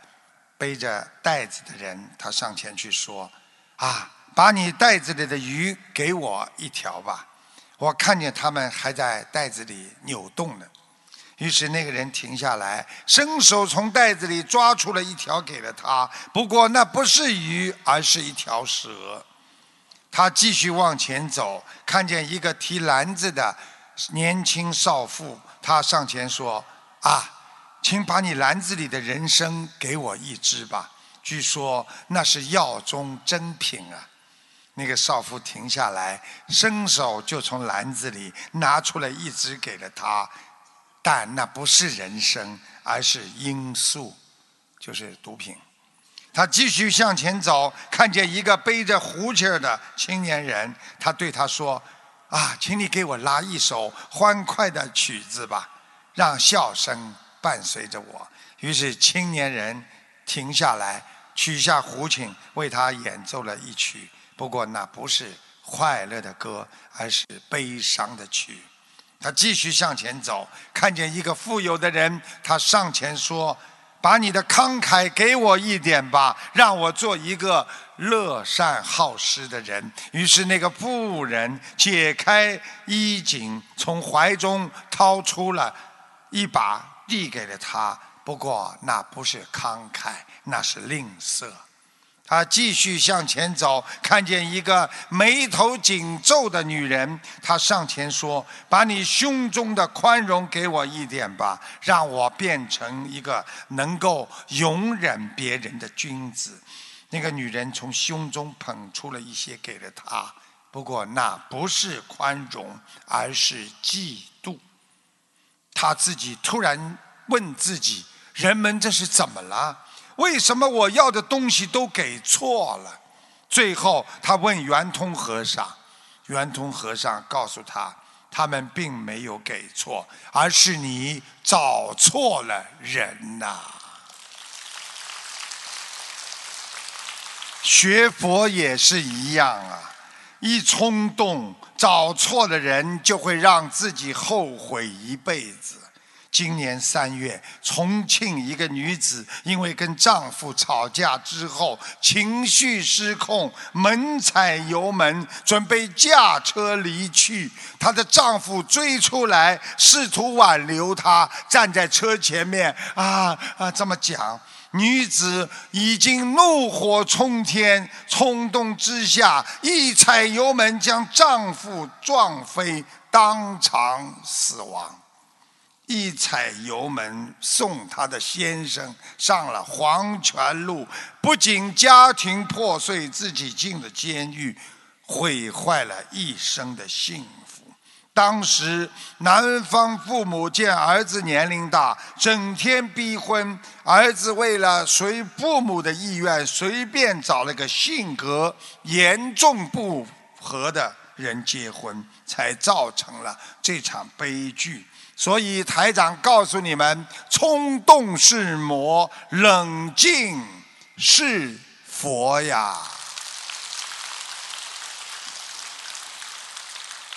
[SPEAKER 3] 背着袋子的人，他上前去说：“啊，把你袋子里的鱼给我一条吧。”我看见他们还在袋子里扭动呢，于是那个人停下来，伸手从袋子里抓出了一条给了他。不过那不是鱼，而是一条蛇。他继续往前走，看见一个提篮子的年轻少妇，他上前说：“啊，请把你篮子里的人参给我一只吧，据说那是药中珍品啊。”那个少妇停下来，伸手就从篮子里拿出了一只给了他，但那不是人参，而是罂粟，就是毒品。他继续向前走，看见一个背着胡琴儿的青年人，他对他说：“啊，请你给我拉一首欢快的曲子吧，让笑声伴随着我。”于是青年人停下来，取下胡琴，为他演奏了一曲。不过那不是快乐的歌，而是悲伤的曲。他继续向前走，看见一个富有的人，他上前说：“把你的慷慨给我一点吧，让我做一个乐善好施的人。”于是那个富人解开衣襟，从怀中掏出了一把递给了他。不过那不是慷慨，那是吝啬。他继续向前走，看见一个眉头紧皱的女人。他上前说：“把你胸中的宽容给我一点吧，让我变成一个能够容忍别人的君子。”那个女人从胸中捧出了一些给了他，不过那不是宽容，而是嫉妒。他自己突然问自己：“人们这是怎么了？”为什么我要的东西都给错了？最后，他问圆通和尚，圆通和尚告诉他，他们并没有给错，而是你找错了人呐。学佛也是一样啊，一冲动找错了人，就会让自己后悔一辈子。今年三月，重庆一个女子因为跟丈夫吵架之后情绪失控，猛踩油门，准备驾车离去。她的丈夫追出来，试图挽留她，站在车前面啊啊这么讲。女子已经怒火冲天，冲动之下一踩油门，将丈夫撞飞，当场死亡。一踩油门，送她的先生上了黄泉路，不仅家庭破碎，自己进了监狱，毁坏了一生的幸福。当时男方父母见儿子年龄大，整天逼婚，儿子为了随父母的意愿，随便找了个性格严重不合的人结婚，才造成了这场悲剧。所以台长告诉你们：冲动是魔，冷静是佛呀。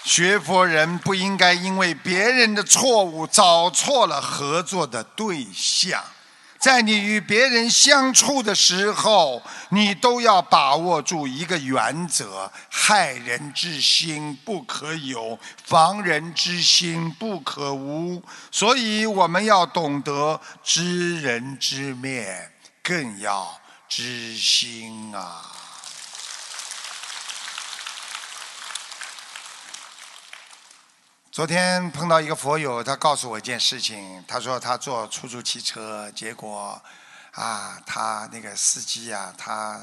[SPEAKER 3] 学佛人不应该因为别人的错误找错了合作的对象。在你与别人相处的时候，你都要把握住一个原则：害人之心不可有，防人之心不可无。所以我们要懂得知人知面，更要知心啊。昨天碰到一个佛友，他告诉我一件事情。他说他坐出租汽车，结果啊，他那个司机啊，他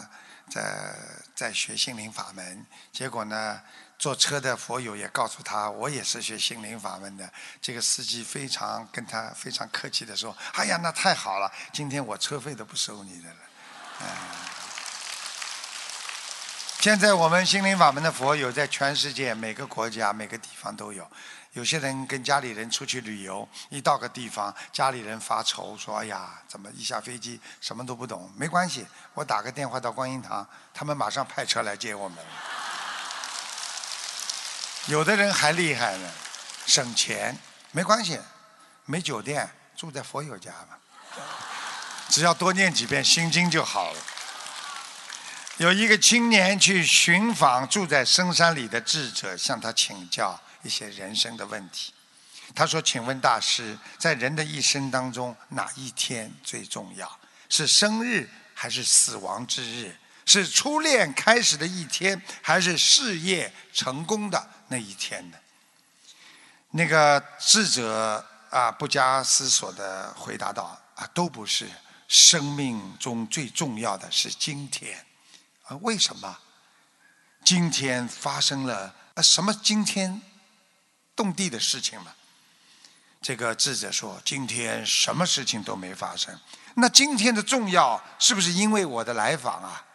[SPEAKER 3] 在在学心灵法门。结果呢，坐车的佛友也告诉他，我也是学心灵法门的。这个司机非常跟他非常客气的说：“哎呀，那太好了，今天我车费都不收你的了。”嗯。现在我们心灵法门的佛友在全世界每个国家每个地方都有。有些人跟家里人出去旅游，一到个地方，家里人发愁说：“哎呀，怎么一下飞机什么都不懂？”没关系，我打个电话到观音堂，他们马上派车来接我们。有的人还厉害呢，省钱，没关系，没酒店，住在佛友家嘛，只要多念几遍心经就好了。有一个青年去寻访住在深山里的智者，向他请教。一些人生的问题，他说：“请问大师，在人的一生当中，哪一天最重要？是生日还是死亡之日？是初恋开始的一天，还是事业成功的那一天呢？”那个智者啊，不加思索的回答道：“啊，都不是。生命中最重要的是今天。啊，为什么？今天发生了啊什么？今天？”动地的事情了。这个智者说：“今天什么事情都没发生。那今天的重要是不是因为我的来访啊？”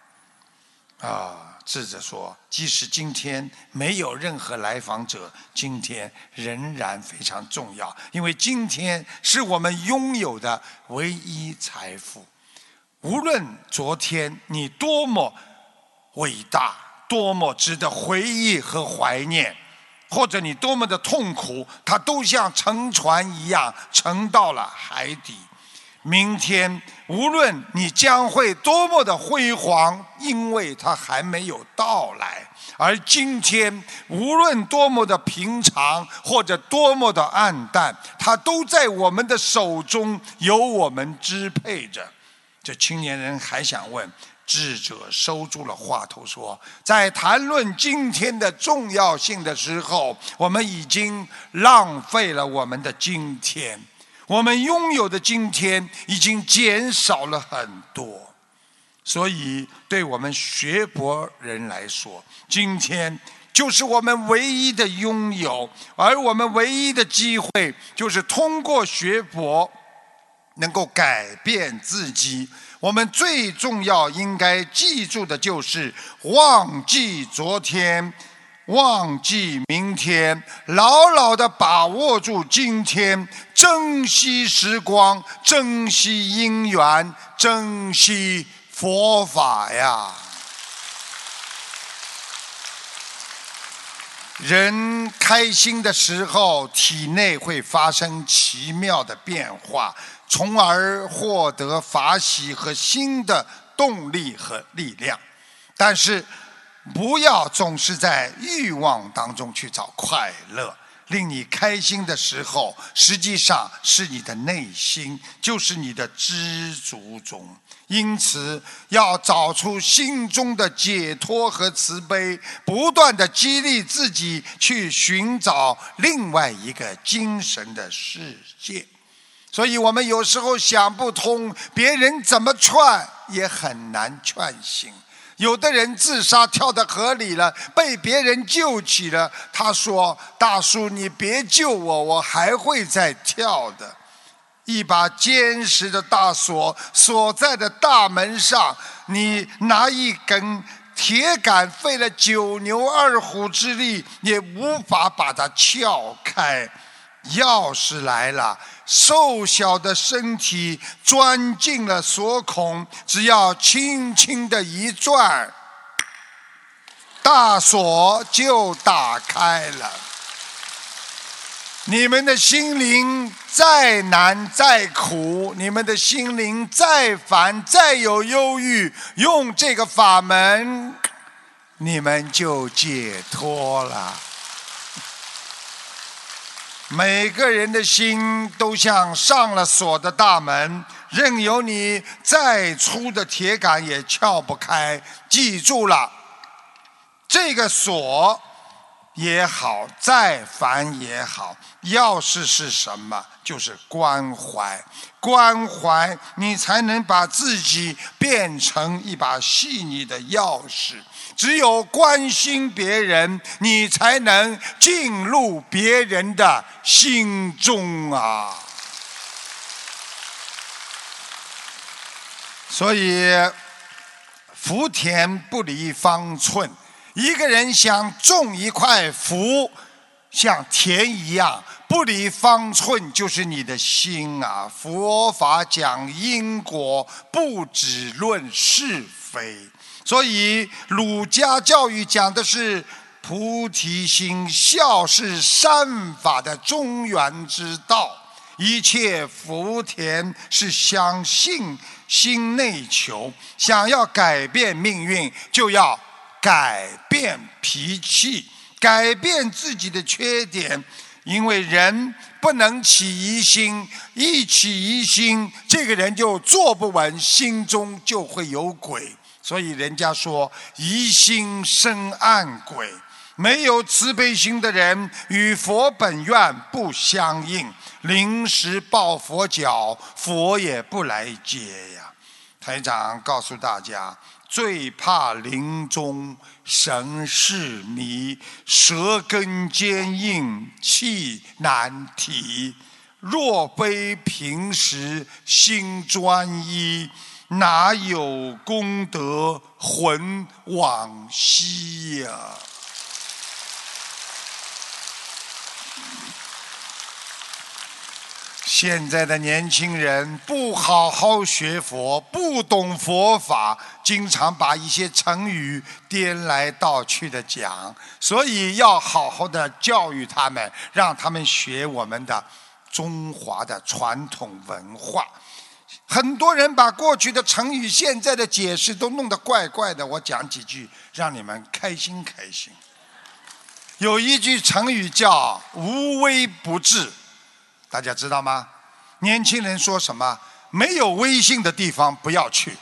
[SPEAKER 3] 啊，智者说：“即使今天没有任何来访者，今天仍然非常重要，因为今天是我们拥有的唯一财富。无论昨天你多么伟大，多么值得回忆和怀念。”或者你多么的痛苦，它都像沉船一样沉到了海底。明天无论你将会多么的辉煌，因为它还没有到来。而今天，无论多么的平常或者多么的暗淡，它都在我们的手中，由我们支配着。这青年人还想问，智者收住了话头，说：“在谈论今天的重要性的时候，我们已经浪费了我们的今天，我们拥有的今天已经减少了很多。所以，对我们学佛人来说，今天就是我们唯一的拥有，而我们唯一的机会，就是通过学佛。”能够改变自己，我们最重要应该记住的就是忘记昨天，忘记明天，牢牢的把握住今天，珍惜时光，珍惜因缘，珍惜佛法呀。人开心的时候，体内会发生奇妙的变化。从而获得法喜和新的动力和力量，但是不要总是在欲望当中去找快乐。令你开心的时候，实际上是你的内心，就是你的知足中。因此，要找出心中的解脱和慈悲，不断的激励自己去寻找另外一个精神的世界。所以我们有时候想不通，别人怎么劝也很难劝醒。有的人自杀跳到河里了，被别人救起了。他说：“大叔，你别救我，我还会再跳的。”一把坚实的大锁锁在的大门上，你拿一根铁杆，费了九牛二虎之力，也无法把它撬开。钥匙来了。瘦小的身体钻进了锁孔，只要轻轻的一转，大锁就打开了。你们的心灵再难再苦，你们的心灵再烦再有忧郁，用这个法门，你们就解脱了。每个人的心都像上了锁的大门，任由你再粗的铁杆也撬不开。记住了，这个锁也好，再烦也好，钥匙是什么？就是关怀。关怀你，才能把自己变成一把细腻的钥匙。只有关心别人，你才能进入别人的心中啊！所以，福田不离方寸。一个人想种一块福，像田一样，不离方寸就是你的心啊！佛法讲因果，不只论是非。所以，儒家教育讲的是菩提心，孝是善法的中原之道。一切福田是相信心内求，想要改变命运，就要改变脾气，改变自己的缺点。因为人不能起疑心，一起疑心，这个人就坐不稳，心中就会有鬼。所以人家说疑心生暗鬼，没有慈悲心的人与佛本愿不相应，临时抱佛脚，佛也不来接呀。台长告诉大家，最怕临终神事迷，舌根坚硬，气难提。若非平时心专一。哪有功德魂往西呀？现在的年轻人不好好学佛，不懂佛法，经常把一些成语颠来倒去的讲，所以要好好的教育他们，让他们学我们的中华的传统文化。很多人把过去的成语、现在的解释都弄得怪怪的。我讲几句，让你们开心开心。有一句成语叫“无微不至”，大家知道吗？年轻人说什么？没有微信的地方不要去，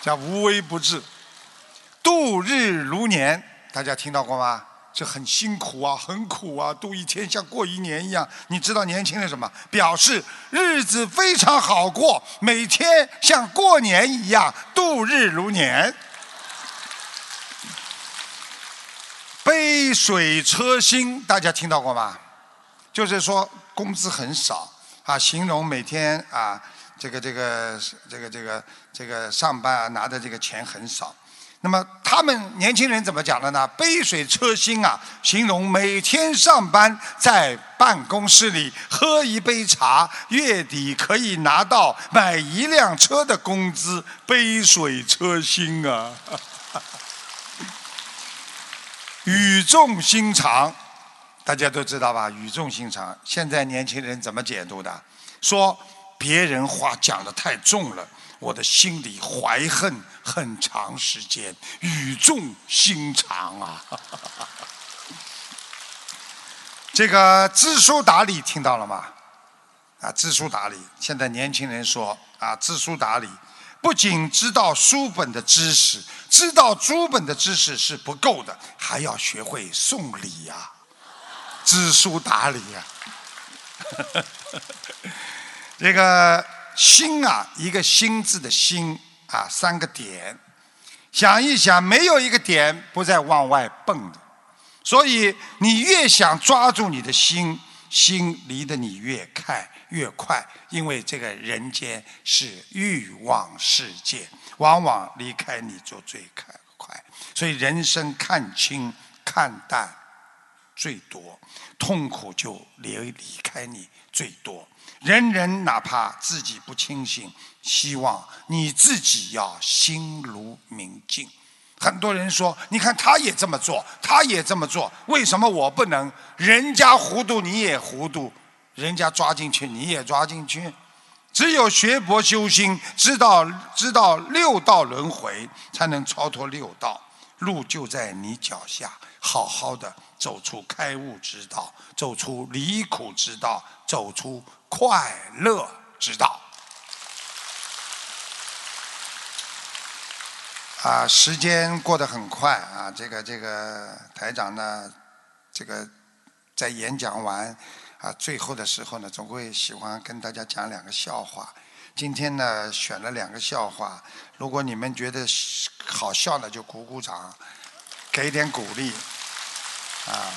[SPEAKER 3] 叫“无微不至”。度日如年，大家听到过吗？这很辛苦啊，很苦啊，度一天像过一年一样。你知道年轻人什么？表示日子非常好过，每天像过年一样度日如年。杯水车薪，大家听到过吗？就是说工资很少啊，形容每天啊，这个这个这个这个这个上班啊拿的这个钱很少。那么他们年轻人怎么讲的呢？杯水车薪啊，形容每天上班在办公室里喝一杯茶，月底可以拿到买一辆车的工资，杯水车薪啊。语重心长，大家都知道吧？语重心长，现在年轻人怎么解读的？说别人话讲的太重了，我的心里怀恨很长时间，语重心长啊！这个知书达理听到了吗？啊，知书达理，现在年轻人说啊，知书达理。不仅知道书本的知识，知道书本的知识是不够的，还要学会送礼呀，知书达理呀。这个心啊，一个心字的心啊，三个点，想一想，没有一个点不再往外蹦的，所以你越想抓住你的心，心离得你越开。越快，因为这个人间是欲望世界，往往离开你就最快快。所以人生看清、看淡最多，痛苦就离离开你最多。人人哪怕自己不清醒，希望你自己要心如明镜。很多人说：“你看，他也这么做，他也这么做，为什么我不能？人家糊涂，你也糊涂。”人家抓进去，你也抓进去。只有学佛修心，知道知道六道轮回，才能超脱六道。路就在你脚下，好好的走出开悟之道，走出离苦之道，走出快乐之道。啊，时间过得很快啊！这个这个台长呢，这个在演讲完。啊，最后的时候呢，总会喜欢跟大家讲两个笑话。今天呢，选了两个笑话，如果你们觉得好笑的，就鼓鼓掌，给点鼓励。啊，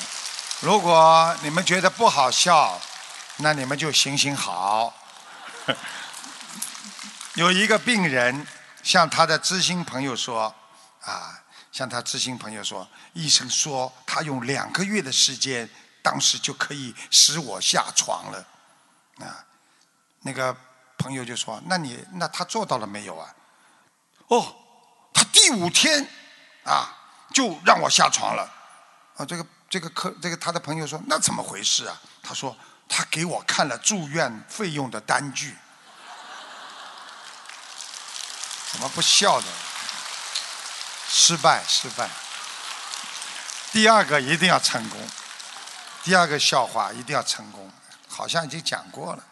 [SPEAKER 3] 如果你们觉得不好笑，那你们就行行好。有一个病人向他的知心朋友说：“啊，向他知心朋友说，医生说他用两个月的时间。”当时就可以使我下床了，啊，那个朋友就说：“那你那他做到了没有啊？”哦，他第五天啊就让我下床了，啊，这个这个客这个他的朋友说：“那怎么回事啊？”他说：“他给我看了住院费用的单据。”怎么不笑的？失败，失败。第二个一定要成功。第二个笑话一定要成功，好像已经讲过了，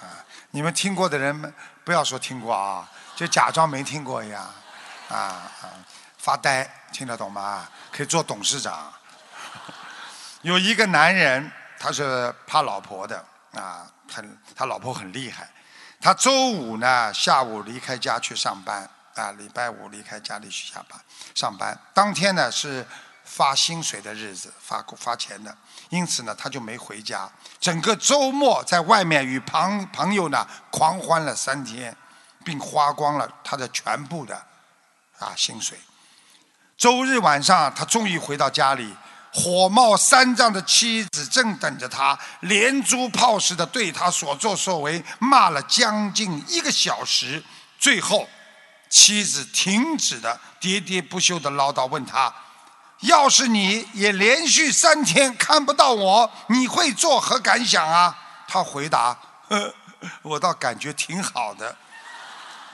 [SPEAKER 3] 啊，你们听过的人们不要说听过啊，就假装没听过一样，啊啊，发呆，听得懂吗？可以做董事长。有一个男人，他是怕老婆的，啊，很他老婆很厉害，他周五呢下午离开家去上班，啊，礼拜五离开家里去下班上班，当天呢是。发薪水的日子，发发钱的，因此呢，他就没回家。整个周末在外面与朋朋友呢狂欢了三天，并花光了他的全部的啊薪水。周日晚上，他终于回到家里，火冒三丈的妻子正等着他，连珠炮似的对他所作所为骂了将近一个小时。最后，妻子停止的喋喋不休的唠叨，问他。要是你也连续三天看不到我，你会作何感想啊？他回答：我倒感觉挺好的。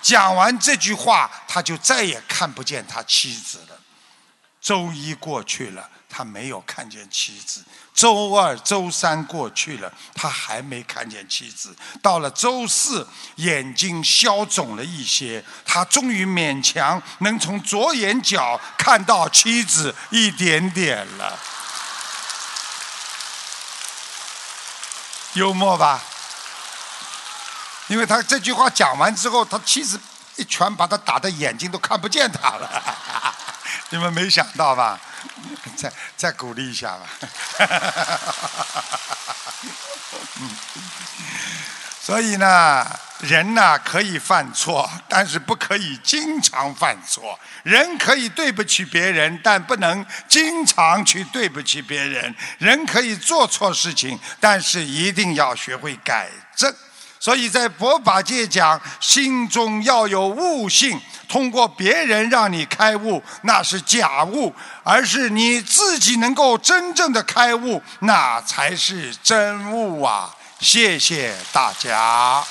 [SPEAKER 3] 讲完这句话，他就再也看不见他妻子了。周一过去了，他没有看见妻子；周二、周三过去了，他还没看见妻子。到了周四，眼睛消肿了一些，他终于勉强能从左眼角看到妻子一点点了。幽默吧？因为他这句话讲完之后，他妻子一拳把他打的眼睛都看不见他了。你们没想到吧？再再鼓励一下吧。嗯所以呢，人呢可以犯错，但是不可以经常犯错。人可以对不起别人，但不能经常去对不起别人。人可以做错事情，但是一定要学会改正。所以在佛法界讲，心中要有悟性。通过别人让你开悟，那是假悟；而是你自己能够真正的开悟，那才是真悟啊！谢谢大家。